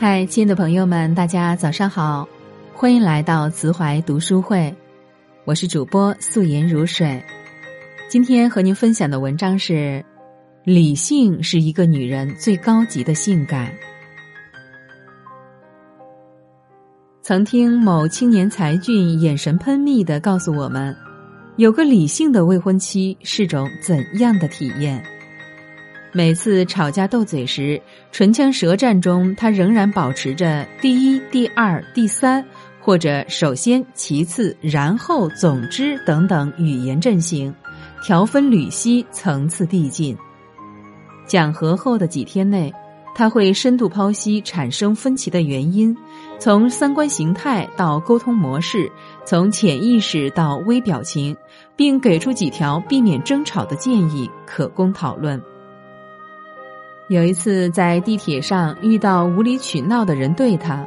嗨，亲爱的朋友们，大家早上好，欢迎来到慈怀读书会，我是主播素颜如水。今天和您分享的文章是：理性是一个女人最高级的性感。曾听某青年才俊眼神喷蜜的告诉我们，有个理性的未婚妻是种怎样的体验？每次吵架斗嘴时，唇枪舌战中，他仍然保持着第一、第二、第三，或者首先、其次、然后、总之等等语言阵型，条分缕析，层次递进。讲和后的几天内，他会深度剖析产生分歧的原因，从三观形态到沟通模式，从潜意识到微表情，并给出几条避免争吵的建议，可供讨论。有一次在地铁上遇到无理取闹的人对他，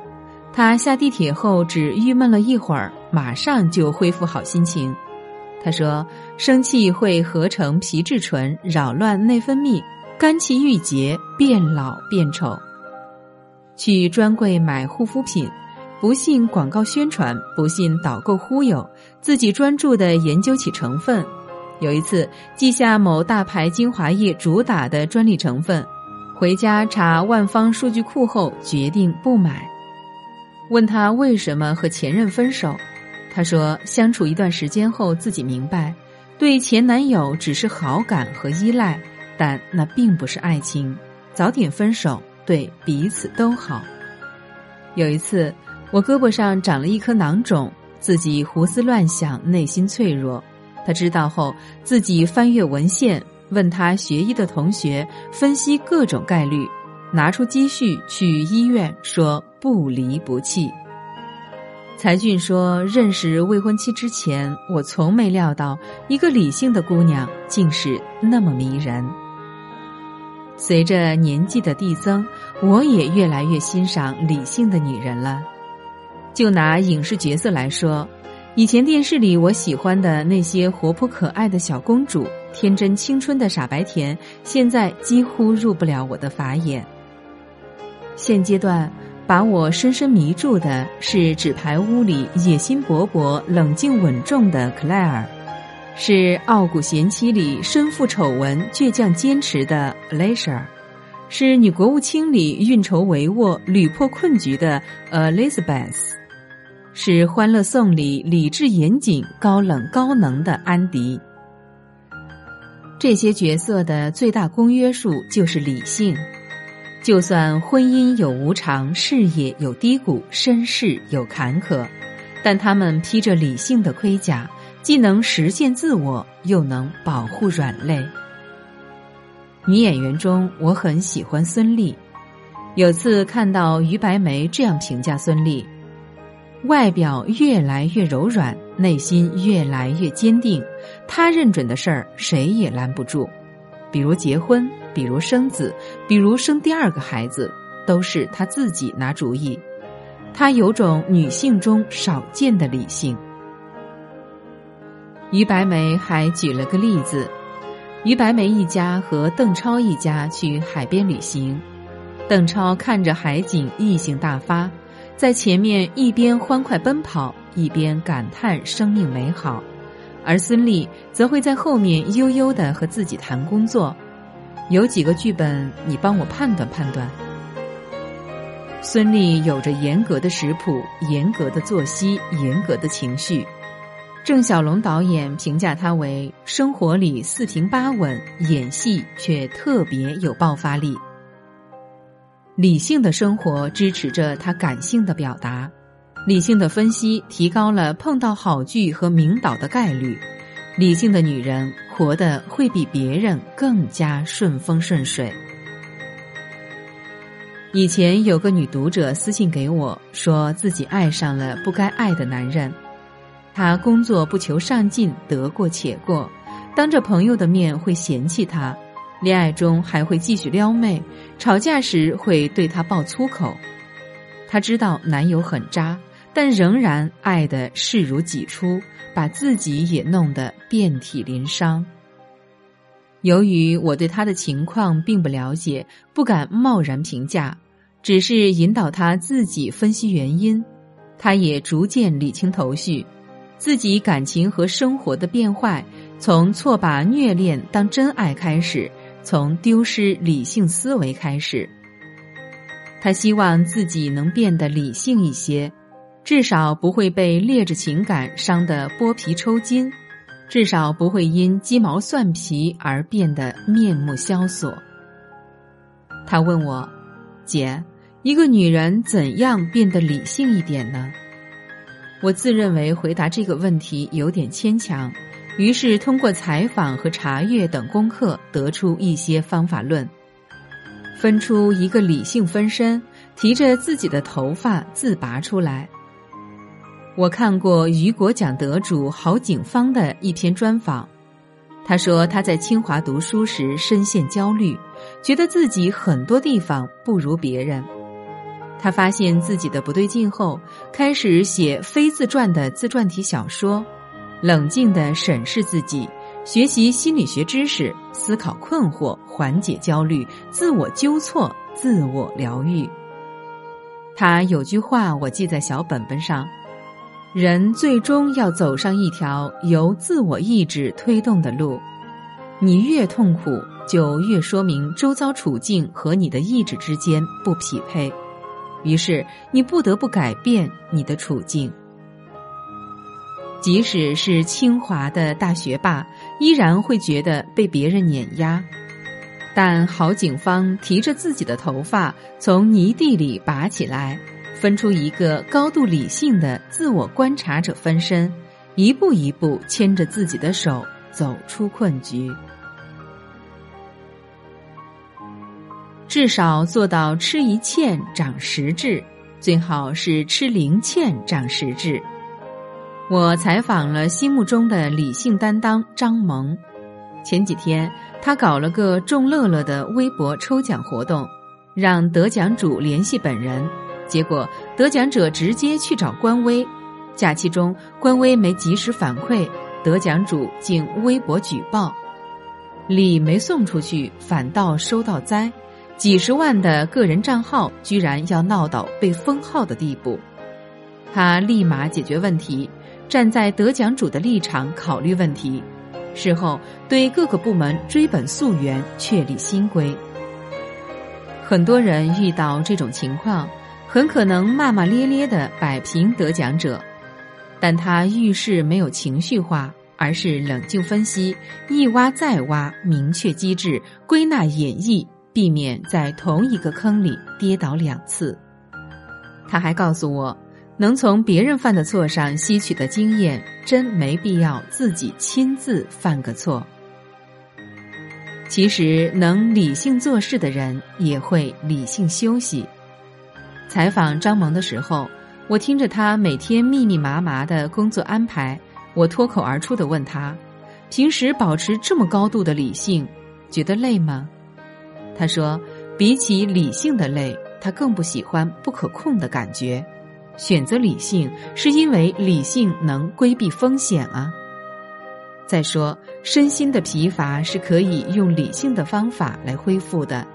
他下地铁后只郁闷了一会儿，马上就恢复好心情。他说：“生气会合成皮质醇，扰乱内分泌，肝气郁结，变老变丑。”去专柜买护肤品，不信广告宣传，不信导购忽悠，自己专注的研究起成分。有一次记下某大牌精华液主打的专利成分。回家查万方数据库后，决定不买。问他为什么和前任分手，他说相处一段时间后，自己明白，对前男友只是好感和依赖，但那并不是爱情。早点分手对彼此都好。有一次，我胳膊上长了一颗囊肿，自己胡思乱想，内心脆弱。他知道后，自己翻阅文献。问他学医的同学分析各种概率，拿出积蓄去医院，说不离不弃。才俊说：“认识未婚妻之前，我从没料到一个理性的姑娘竟是那么迷人。随着年纪的递增，我也越来越欣赏理性的女人了。就拿影视角色来说。”以前电视里我喜欢的那些活泼可爱的小公主、天真青春的傻白甜，现在几乎入不了我的法眼。现阶段把我深深迷住的是《纸牌屋》里野心勃勃、冷静稳重的克莱尔，是《傲骨贤妻》里身负丑闻、倔强坚持的 Alicia，是《女国务卿》里运筹帷幄、屡破困局的 Elizabeth。是《欢乐颂》里理智严谨、高冷高能的安迪。这些角色的最大公约数就是理性。就算婚姻有无常，事业有低谷，身世有坎坷，但他们披着理性的盔甲，既能实现自我，又能保护软肋。女演员中，我很喜欢孙俪。有次看到于白眉这样评价孙俪。外表越来越柔软，内心越来越坚定。他认准的事儿，谁也拦不住。比如结婚，比如生子，比如生第二个孩子，都是他自己拿主意。他有种女性中少见的理性。于白眉还举了个例子：于白眉一家和邓超一家去海边旅行，邓超看着海景，意兴大发。在前面一边欢快奔跑，一边感叹生命美好，而孙俪则会在后面悠悠的和自己谈工作。有几个剧本，你帮我判断判断。孙俪有着严格的食谱、严格的作息、严格的情绪。郑晓龙导演评价她为生活里四平八稳，演戏却特别有爆发力。理性的生活支持着他感性的表达，理性的分析提高了碰到好剧和名导的概率。理性的女人活得会比别人更加顺风顺水。以前有个女读者私信给我，说自己爱上了不该爱的男人，他工作不求上进，得过且过，当着朋友的面会嫌弃他。恋爱中还会继续撩妹，吵架时会对他爆粗口。她知道男友很渣，但仍然爱的视如己出，把自己也弄得遍体鳞伤。由于我对她的情况并不了解，不敢贸然评价，只是引导他自己分析原因，他也逐渐理清头绪，自己感情和生活的变坏，从错把虐恋当真爱开始，从丢失理性思维开始。他希望自己能变得理性一些，至少不会被劣质情感伤得剥皮抽筋，至少不会因鸡毛蒜皮而变得面目萧索。他问我：“姐，一个女人怎样变得理性一点呢？”我自认为回答这个问题有点牵强，于是通过采访和查阅等功课，得出一些方法论。分出一个理性分身，提着自己的头发自拔出来。我看过雨果奖得主郝景芳的一篇专访，他说他在清华读书时深陷焦虑，觉得自己很多地方不如别人。他发现自己的不对劲后，开始写非自传的自传体小说，冷静的审视自己。学习心理学知识，思考困惑，缓解焦虑，自我纠错，自我疗愈。他有句话我记在小本本上：人最终要走上一条由自我意志推动的路。你越痛苦，就越说明周遭处境和你的意志之间不匹配，于是你不得不改变你的处境。即使是清华的大学霸，依然会觉得被别人碾压。但郝景芳提着自己的头发从泥地里拔起来，分出一个高度理性的自我观察者分身，一步一步牵着自己的手走出困局。至少做到吃一堑长十智，最好是吃零堑长十智。我采访了心目中的理性担当张萌，前几天他搞了个众乐乐的微博抽奖活动，让得奖主联系本人，结果得奖者直接去找官微，假期中官微没及时反馈，得奖主竟微博举报，礼没送出去，反倒收到灾，几十万的个人账号居然要闹到被封号的地步，他立马解决问题。站在得奖主的立场考虑问题，事后对各个部门追本溯源，确立新规。很多人遇到这种情况，很可能骂骂咧咧的摆平得奖者，但他遇事没有情绪化，而是冷静分析，一挖再挖，明确机制，归纳演绎，避免在同一个坑里跌倒两次。他还告诉我。能从别人犯的错上吸取的经验，真没必要自己亲自犯个错。其实，能理性做事的人也会理性休息。采访张萌的时候，我听着他每天密密麻麻的工作安排，我脱口而出的问他：“平时保持这么高度的理性，觉得累吗？”他说：“比起理性的累，他更不喜欢不可控的感觉。”选择理性，是因为理性能规避风险啊。再说，身心的疲乏是可以用理性的方法来恢复的。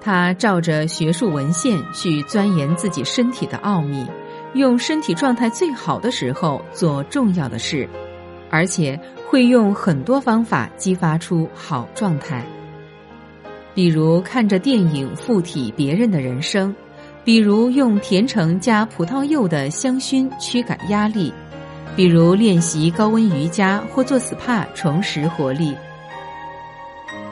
他照着学术文献去钻研自己身体的奥秘，用身体状态最好的时候做重要的事，而且会用很多方法激发出好状态。比如看着电影附体别人的人生。比如用甜橙加葡萄柚的香薰驱赶压力，比如练习高温瑜伽或做 SPA 重拾活力。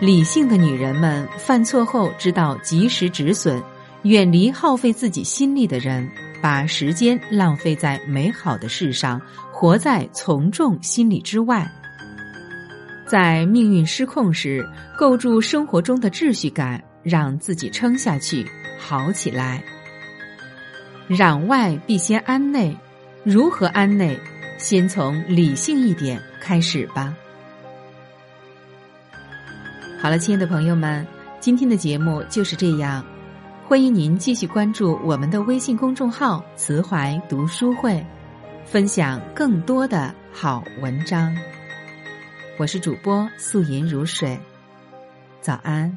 理性的女人们犯错后知道及时止损，远离耗费自己心力的人，把时间浪费在美好的事上，活在从众心理之外。在命运失控时，构筑生活中的秩序感，让自己撑下去，好起来。攘外必先安内，如何安内？先从理性一点开始吧。好了，亲爱的朋友们，今天的节目就是这样。欢迎您继续关注我们的微信公众号“慈怀读书会”，分享更多的好文章。我是主播素颜如水，早安。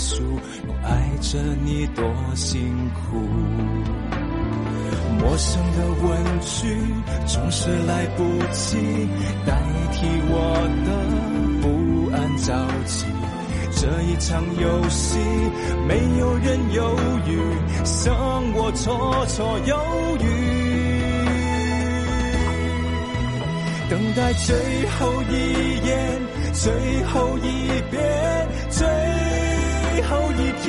能结束，又爱着你多辛苦。陌生的问句总是来不及代替我的不安着急。这一场游戏，没有人犹豫，剩我绰绰有余。等待最后一眼，最后一遍，最后一天，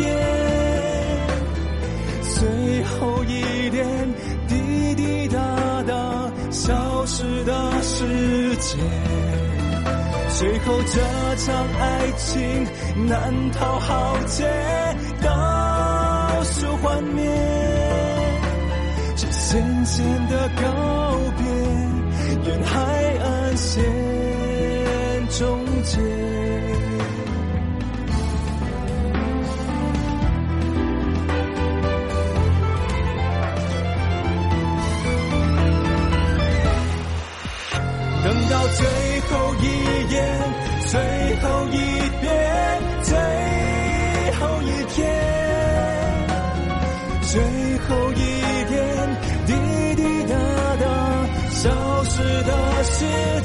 最后一点滴滴答答消失的时间。最后这场爱情难逃浩劫，倒数幻灭，这渐渐的告别，沿海岸线终结。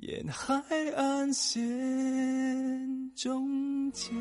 沿海岸线终结。